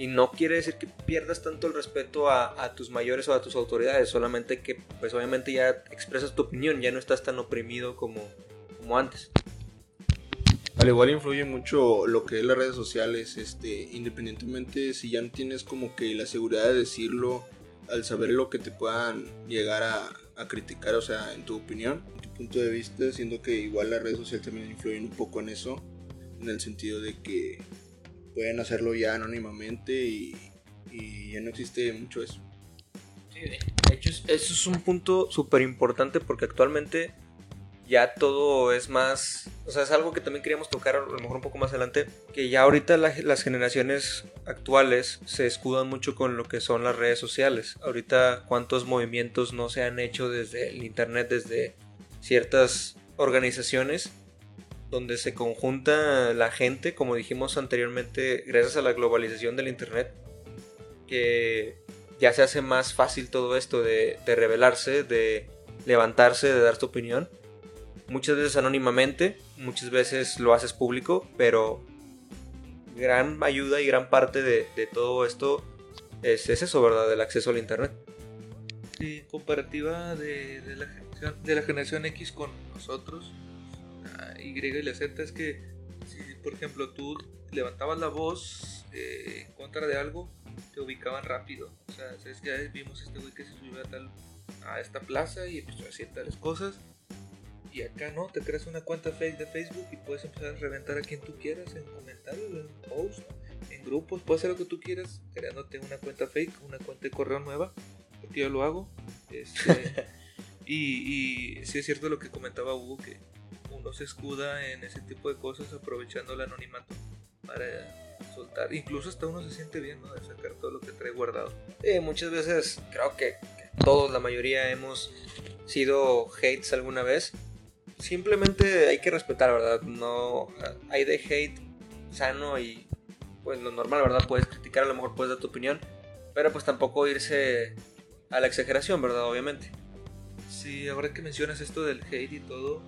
Y no quiere decir que pierdas tanto el respeto a, tus mayores o a tus autoridades, solamente que pues obviamente ya expresas tu opinión, ya no estás tan oprimido como, como antes. Al igual influye mucho lo que es las redes sociales, este, independientemente si ya no tienes como que la seguridad de decirlo, al saber lo que te puedan llegar a, a criticar, o sea, en tu opinión, en tu punto de vista, siendo que igual las redes sociales también influyen un poco en eso, en el sentido de que pueden hacerlo ya anónimamente y, ya no existe mucho eso. De hecho, es- eso es un punto súper importante porque actualmente ya todo es más... O sea, es algo que también queríamos tocar a lo mejor un poco más adelante, que ya ahorita la- las generaciones actuales se escudan mucho con lo que son las redes sociales. Ahorita cuántos movimientos no se han hecho desde el Internet, desde ciertas organizaciones donde se conjunta la gente, como dijimos anteriormente, gracias a la globalización del Internet, que ya se hace más fácil todo esto de, revelarse, de levantarse, de dar tu opinión. Muchas veces anónimamente, muchas veces lo haces público, pero gran ayuda y gran parte de, todo esto es, es eso, ¿verdad? Del acceso al Internet. En comparativa de, de la generación X con nosotros, la Y y la Z, es que si, por ejemplo, tú levantabas la voz eh, en contra de algo, te ubicaban rápido. O sea, ¿sabes? ya vimos este güey que se subió a, tal, a esta plaza y empezó a decir tales cosas. Y acá no, te creas una cuenta fake de Facebook y puedes empezar a reventar a quien tú quieras en comentarios, en post, en grupos, puedes hacer lo que tú quieras, creándote una cuenta fake, una cuenta de correo nueva, porque yo lo hago. Este, *laughs* y, y sí es cierto lo que comentaba Hugo, que uno se escuda en ese tipo de cosas aprovechando el anonimato para soltar. Incluso hasta uno se siente bien, ¿no? De sacar todo lo que trae guardado. Eh, muchas veces creo que, que todos, la mayoría, hemos sido hates alguna vez. Simplemente hay que respetar, ¿verdad? No hay de hate sano y pues lo normal, ¿verdad? Puedes criticar, a lo mejor puedes dar tu opinión, pero pues tampoco irse a la exageración, ¿verdad? Obviamente. Sí, ahora que mencionas esto del hate y todo,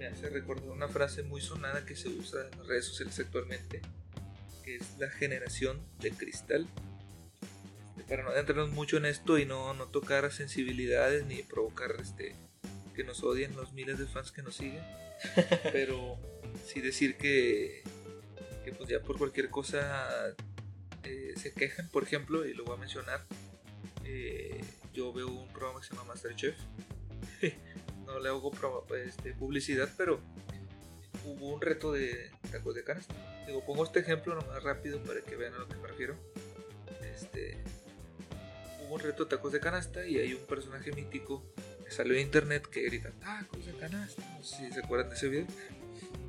me hace recordar una frase muy sonada que se usa en las redes sociales actualmente, que es la generación de cristal. Este, para no adentrarnos mucho en esto y no, no tocar sensibilidades ni provocar este, que nos odien los miles de fans que nos siguen, *laughs* pero sí decir que, que pues ya por cualquier cosa eh, se quejan, por ejemplo, y lo voy a mencionar, eh, yo veo un programa que se llama Masterchef. No le hago este, publicidad, pero hubo un reto de tacos de canasta. Digo, pongo este ejemplo nomás rápido para que vean a lo que me refiero. Este, hubo un reto de tacos de canasta y hay un personaje mítico que salió en internet que grita tacos de canasta. No sé si se acuerdan de ese video.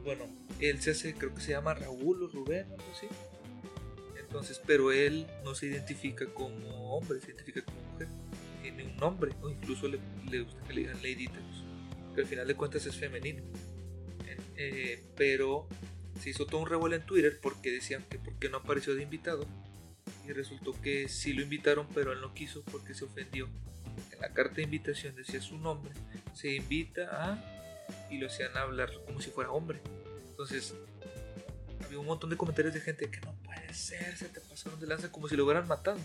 Bueno, él se hace, creo que se llama Raúl o Rubén o algo así. Entonces, pero él no se identifica como hombre, se identifica como mujer. Tiene un nombre, o incluso le, gusta que le digan Lady que al final de cuentas es femenino. Eh, pero se hizo todo un revuelo en Twitter porque decían que por qué no apareció de invitado. Y resultó que sí lo invitaron, pero él no quiso porque se ofendió. En la carta de invitación decía su nombre, se invita a y lo hacían hablar como si fuera hombre. Entonces, había un montón de comentarios de gente que no ser, se te pasaron de lanza como si lo hubieran matado.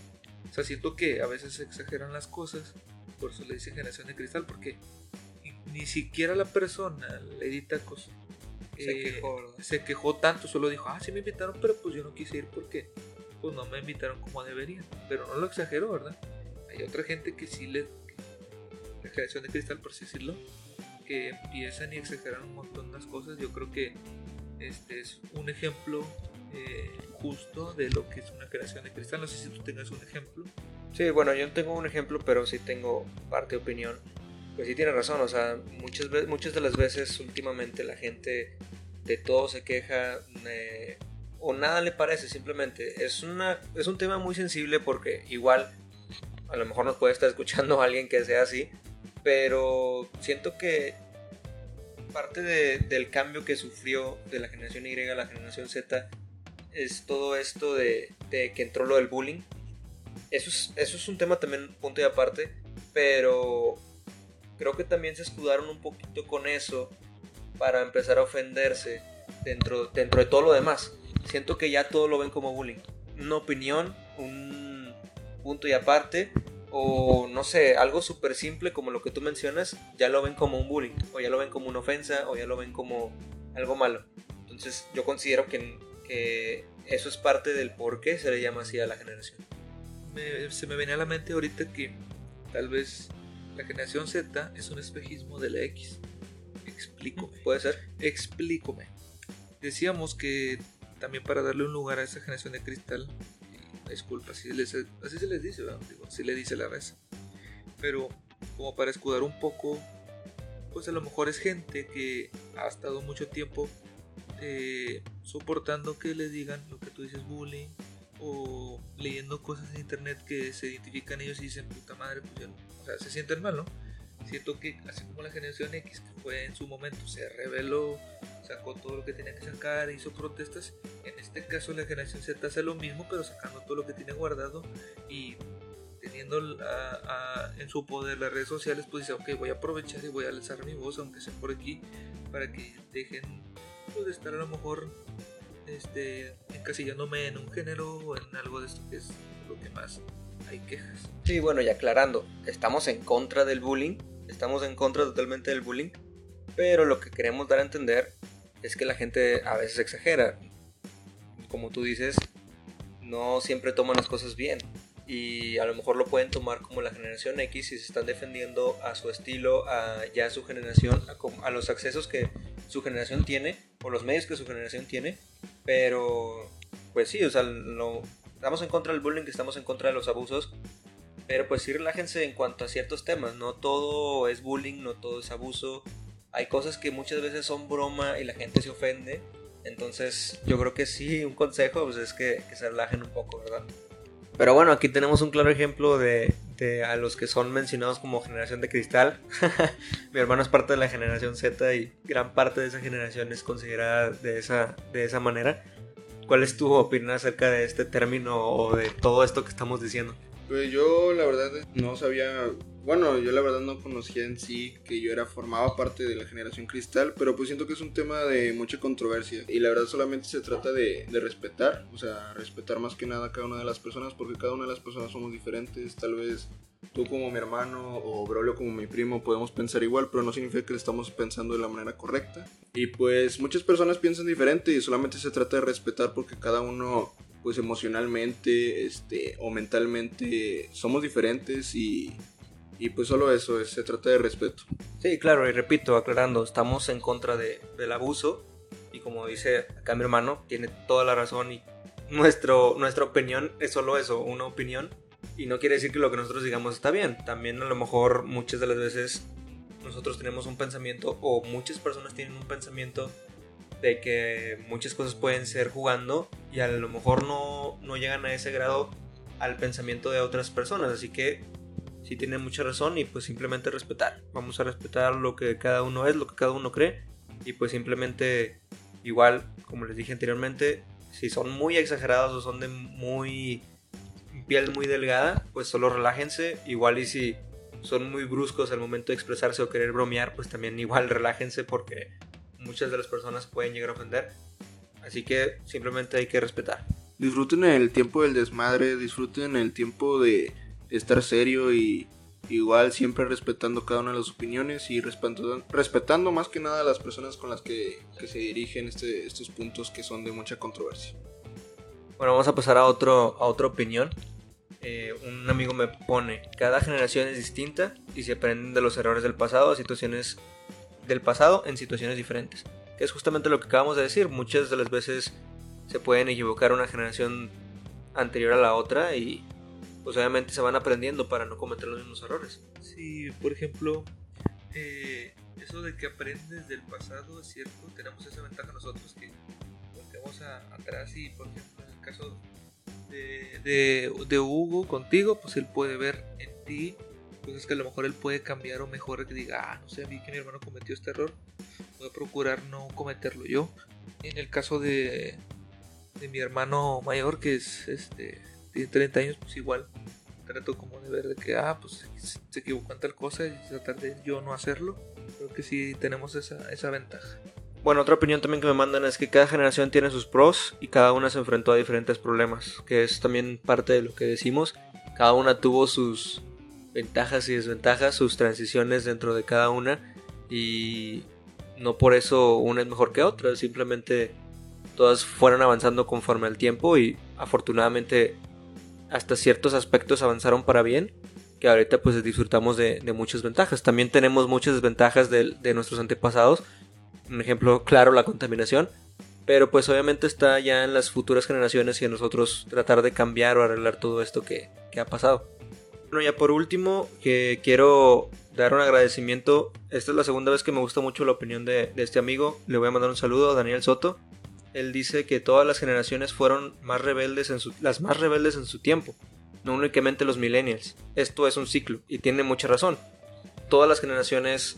O sea, siento que a veces se exageran las cosas, por eso le dice generación de cristal, porque ni siquiera la persona, Lady Tacos, se, eh, quejó, se quejó tanto, solo dijo, ah, sí me invitaron, pero pues yo no quise ir porque pues no me invitaron como deberían. Pero no lo exageró, ¿verdad? Hay otra gente que sí le... La generación de cristal, por así decirlo, que empiezan y exageran un montón las cosas. Yo creo que este es un ejemplo eh, justo de lo que es una creación de cristal. No sé si tú tengas un ejemplo. Sí, bueno, yo no tengo un ejemplo, pero sí tengo parte de opinión. Pues sí tiene razón, o sea, muchas, muchas de las veces últimamente la gente de todo se queja eh, o nada le parece, simplemente. Es, una, es un tema muy sensible porque igual a lo mejor nos puede estar escuchando alguien que sea así, pero siento que parte del cambio que sufrió de la generación Y a la generación Z es todo esto de, que entró lo del bullying. Eso es, eso es un tema también punto y aparte, pero creo que también se escudaron un poquito con eso para empezar a ofenderse dentro, dentro de todo lo demás. Siento que ya todo lo ven como bullying. Una opinión, un punto y aparte, o no sé, algo súper simple como lo que tú mencionas, ya lo ven como un bullying, o ya lo ven como una ofensa, o ya lo ven como algo malo. Entonces yo considero que que eso es parte del por qué se le llama así a la generación. se me venía a la mente ahorita que tal vez la generación Z es un espejismo de la X. Explícame. ¿Puede ser? Explícame. Decíamos que también para darle un lugar a esa generación de cristal, disculpa, así, así se les dice, así le dice la raza. Pero como para escudar un poco, pues a lo mejor es gente que ha estado mucho tiempo eh, soportando que le digan lo que tú dices bullying o leyendo cosas en internet que se identifican ellos y dicen puta madre, pues ya, o se sienten mal, ¿no? Siento que así como la generación X, que fue en su momento, se reveló, sacó todo lo que tenía que sacar, hizo protestas, en este caso la generación Z hace lo mismo, pero sacando todo lo que tiene guardado y teniendo en su poder las redes sociales, pues dice, ok, voy a aprovechar y voy a alzar mi voz, aunque sea por aquí, para que dejen de estar a lo mejor este, encasillándome en un género o en algo de esto que es lo que más hay quejas. Sí, bueno, y aclarando, estamos en contra del bullying, estamos en contra totalmente del bullying, pero lo que queremos dar a entender es que la gente a veces exagera. Como tú dices, no siempre toman las cosas bien y a lo mejor lo pueden tomar como la generación X y se están defendiendo a su estilo, a ya su generación, a, los accesos que su generación tiene o los medios que su generación tiene, pero pues sí, o sea, estamos en contra del bullying, estamos en contra de los abusos, pero pues sí relájense en cuanto a ciertos temas, no todo es bullying, no todo es abuso, hay cosas que muchas veces son broma y la gente se ofende, entonces yo creo que sí, un consejo pues es que, que se relajen un poco, ¿verdad? Pero bueno, aquí tenemos un claro ejemplo de, a los que son mencionados como generación de cristal. *laughs* Mi hermano es parte de la generación Z y gran parte de esa generación es considerada de esa, de esa manera. ¿Cuál es tu opinión acerca de este término o de todo esto que estamos diciendo? Pues yo la verdad no sabía bueno, yo la verdad no conocía en sí que yo era formaba parte de la generación cristal, pero pues siento que es un tema de mucha controversia y la verdad solamente se trata de, de respetar, o sea, respetar más que nada a cada una de las personas porque cada una de las personas somos diferentes, tal vez tú como mi hermano o Brolio como mi primo podemos pensar igual, pero no significa que estamos pensando de la manera correcta. Y pues muchas personas piensan diferente y solamente se trata de respetar porque cada uno pues emocionalmente este, o mentalmente somos diferentes y y pues solo eso, se trata de respeto. Sí, claro, y repito, aclarando, estamos en contra de, del abuso y como dice acá mi hermano, tiene toda la razón y nuestro, nuestra opinión es solo eso, una opinión y no quiere decir que lo que nosotros digamos está bien. También a lo mejor muchas de las veces nosotros tenemos un pensamiento o muchas personas tienen un pensamiento de que muchas cosas pueden ser jugando y a lo mejor no, no llegan a ese grado al pensamiento de otras personas. Así que sí tiene mucha razón y pues simplemente respetar. Vamos a respetar lo que cada uno es, lo que cada uno cree y pues simplemente igual, como les dije anteriormente, si son muy exagerados o son de muy piel muy delgada, pues solo relájense, igual y si son muy bruscos al momento de expresarse o querer bromear, pues también igual relájense porque muchas de las personas pueden llegar a ofender. Así que simplemente hay que respetar. Disfruten el tiempo del desmadre, disfruten el tiempo de estar serio y igual siempre respetando cada una de las opiniones y respetando, respetando más que nada a las personas con las que, se dirigen este, estos puntos que son de mucha controversia. Bueno, vamos a pasar a, otro, a otra opinión. Eh, un amigo me pone, cada generación es distinta y se aprenden de los errores del pasado situaciones del pasado en situaciones diferentes. Que es justamente lo que acabamos de decir. Muchas de las veces se pueden equivocar una generación anterior a la otra y pues obviamente se van aprendiendo para no cometer los mismos errores. Sí, por ejemplo, eh, eso de que aprendes del pasado es cierto, tenemos esa ventaja nosotros que volteamos atrás y por ejemplo en el caso de, de, Hugo contigo, pues él puede ver en ti cosas que a lo mejor él puede cambiar o mejor que diga, ah, no sé, vi que mi hermano cometió este error, voy a procurar no cometerlo yo. En el caso de, de mi hermano mayor, que es este tiene 30 años, pues igual trato como de ver de que, ah, pues se equivocó en tal cosa y tratar de yo no hacerlo. Creo que sí tenemos esa, esa ventaja. Bueno, otra opinión también que me mandan es que cada generación tiene sus pros y cada una se enfrentó a diferentes problemas, que es también parte de lo que decimos. Cada una tuvo sus ventajas y desventajas, sus transiciones dentro de cada una y no por eso una es mejor que otra, simplemente todas fueron avanzando conforme al tiempo y afortunadamente hasta ciertos aspectos avanzaron para bien, que ahorita pues disfrutamos de, muchas ventajas. También tenemos muchas desventajas de, nuestros antepasados, un ejemplo claro la contaminación, pero pues obviamente está ya en las futuras generaciones y en nosotros tratar de cambiar o arreglar todo esto que, ha pasado. Bueno, ya por último, quiero dar un agradecimiento. Esta es la segunda vez que me gusta mucho la opinión de, de este amigo. Le voy a mandar un saludo a Daniel Soto él dice que todas las generaciones fueron más rebeldes en su, las más rebeldes en su tiempo, no únicamente los millennials. Esto es un ciclo y tiene mucha razón. Todas las generaciones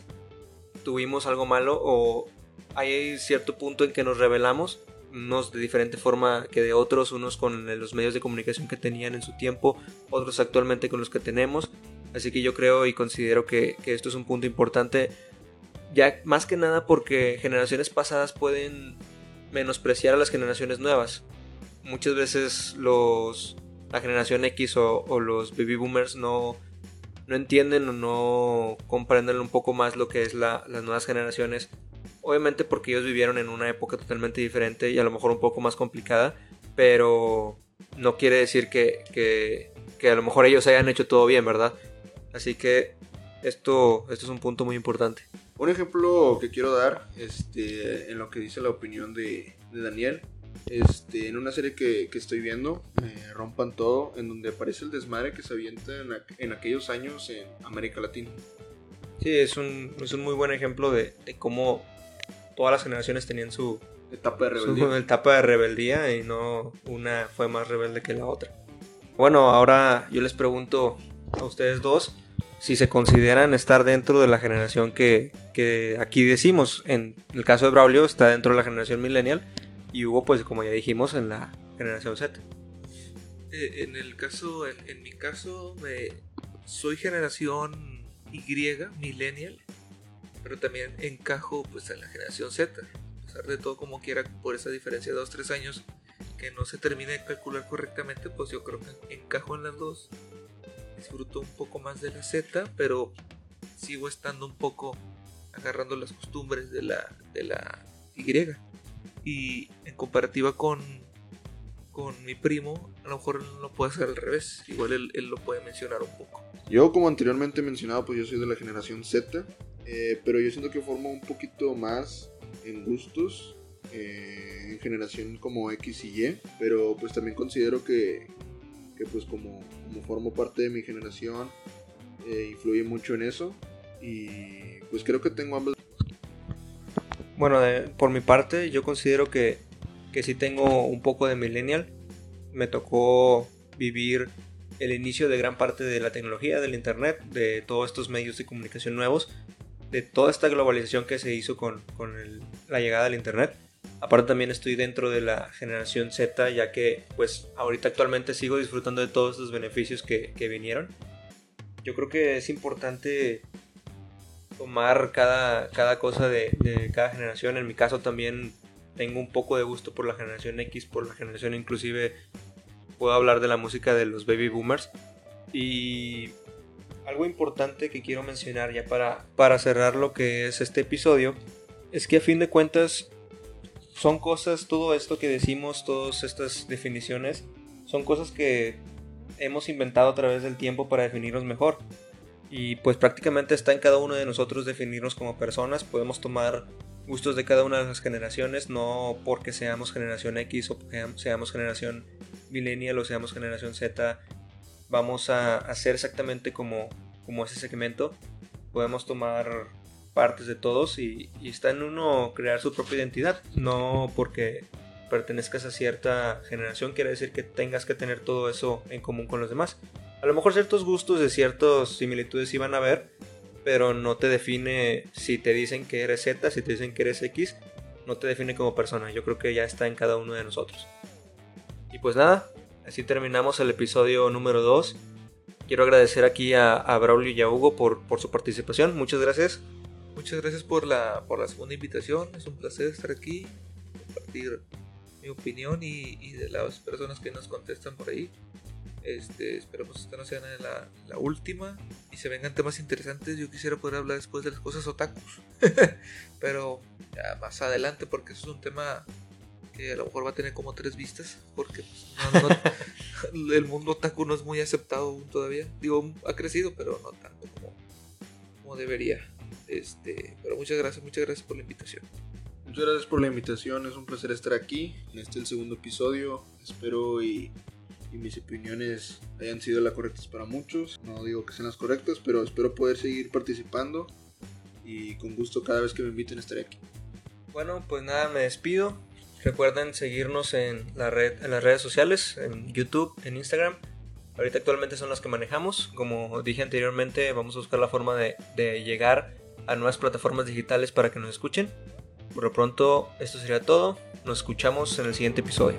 tuvimos algo malo o hay cierto punto en que nos rebelamos, unos de diferente forma que de otros, unos con los medios de comunicación que tenían en su tiempo, otros actualmente con los que tenemos. Así que yo creo y considero que, que esto es un punto importante, ya más que nada porque generaciones pasadas pueden menospreciar a las generaciones nuevas. Muchas veces los, la generación X o, los baby boomers no, no entienden o no comprenden un poco más lo que es la, las nuevas generaciones. Obviamente porque ellos vivieron en una época totalmente diferente y a lo mejor un poco más complicada, pero no quiere decir que, que, que a lo mejor ellos hayan hecho todo bien, ¿verdad? Así que esto, esto es un punto muy importante. Un ejemplo que quiero dar, este, en lo que dice la opinión de, Daniel, este, en una serie que, estoy viendo, Rompan Todo, en donde aparece el desmadre que se avienta en, aquellos años en América Latina. Sí, es un, es un muy buen ejemplo de, cómo todas las generaciones tenían su etapa de rebeldía. etapa de rebeldía y no una fue más rebelde que la otra. Bueno, ahora yo les pregunto a ustedes dos, si se consideran estar dentro de la generación que, aquí decimos. En el caso de Braulio está dentro de la generación millennial y Hugo, pues como ya dijimos, en la generación Z. Eh, en el caso, en, mi caso, me, soy generación Y, millennial, pero también encajo pues en la generación Z. A pesar de todo como quiera, por esa diferencia de 2-3 años que no se termina de calcular correctamente, pues yo creo que encajo en las dos. Disfruto un poco más de la Z, pero sigo estando un poco agarrando las costumbres de la, de la Y. Y en comparativa con, con mi primo, a lo mejor lo puede hacer al revés. Igual él, él, lo puede mencionar un poco. Yo, como anteriormente mencionado, pues yo soy de la generación Z. Eh, pero yo siento que formo un poquito más en gustos. Eh, en generación como X y Y. Pero pues también considero que, que pues como, como formo parte de mi generación, eh, influye mucho en eso. Y pues creo que tengo ambas. Bueno, por mi parte, yo considero que, que sí tengo un poco de millennial. Me tocó vivir el inicio de gran parte de la tecnología, del internet, de todos estos medios de comunicación nuevos, de toda esta globalización que se hizo con, con la llegada del internet. Aparte también estoy dentro de la generación Z, ya que pues ahorita actualmente sigo disfrutando de todos los beneficios que, que vinieron. Yo creo que es importante tomar cada, cada cosa de, cada generación. En mi caso también tengo un poco de gusto por la generación X, por la generación inclusive puedo hablar de la música de los baby boomers. Y algo importante que quiero mencionar ya para, para cerrar lo que es este episodio es que a fin de cuentas son cosas, todo esto que decimos, todas estas definiciones, son cosas que hemos inventado a través del tiempo para definirnos mejor y pues prácticamente está en cada uno de nosotros definirnos como personas. Podemos tomar gustos de cada una de las generaciones, no porque seamos generación X o seamos generación millennial o seamos generación Z, vamos a hacer exactamente como, como ese segmento. Podemos tomar partes de todos y, está en uno crear su propia identidad, no porque pertenezcas a cierta generación quiere decir que tengas que tener todo eso en común con los demás. A lo mejor ciertos gustos de ciertas similitudes iban a ver, pero no te define si te dicen que eres Z, si te dicen que eres X, no te define como persona. Yo creo que ya está en cada uno de nosotros. Y pues nada, así terminamos el episodio número 2. Quiero agradecer aquí a, Braulio y a Hugo por su participación. Muchas gracias. Muchas gracias por la, por la segunda invitación. Es un placer estar aquí, compartir mi opinión y, y de las personas que nos contestan por ahí. Este, esperamos que esta no sea la, la, última y se vengan temas interesantes. Yo quisiera poder hablar después de las cosas otakus, *laughs* pero ya más adelante porque eso es un tema que a lo mejor va a tener como tres vistas porque pues, *laughs* el mundo otaku no es muy aceptado todavía. Digo, ha crecido, pero no tanto como, como debería. Este, pero muchas gracias, muchas gracias por la invitación. Muchas gracias por la invitación, es un placer estar aquí en este el segundo episodio. Espero y y mis opiniones hayan sido las correctas para muchos. No digo que sean las correctas, pero espero poder seguir participando y con gusto cada vez que me inviten estaré aquí. Bueno, pues nada, me despido. Recuerden seguirnos en, la red, en las redes sociales, en YouTube, en Instagram. Ahorita actualmente son las que manejamos. Como dije anteriormente, vamos a buscar la forma de, de llegar a nuevas plataformas digitales para que nos escuchen. Por lo pronto, esto sería todo. Nos escuchamos en el siguiente episodio.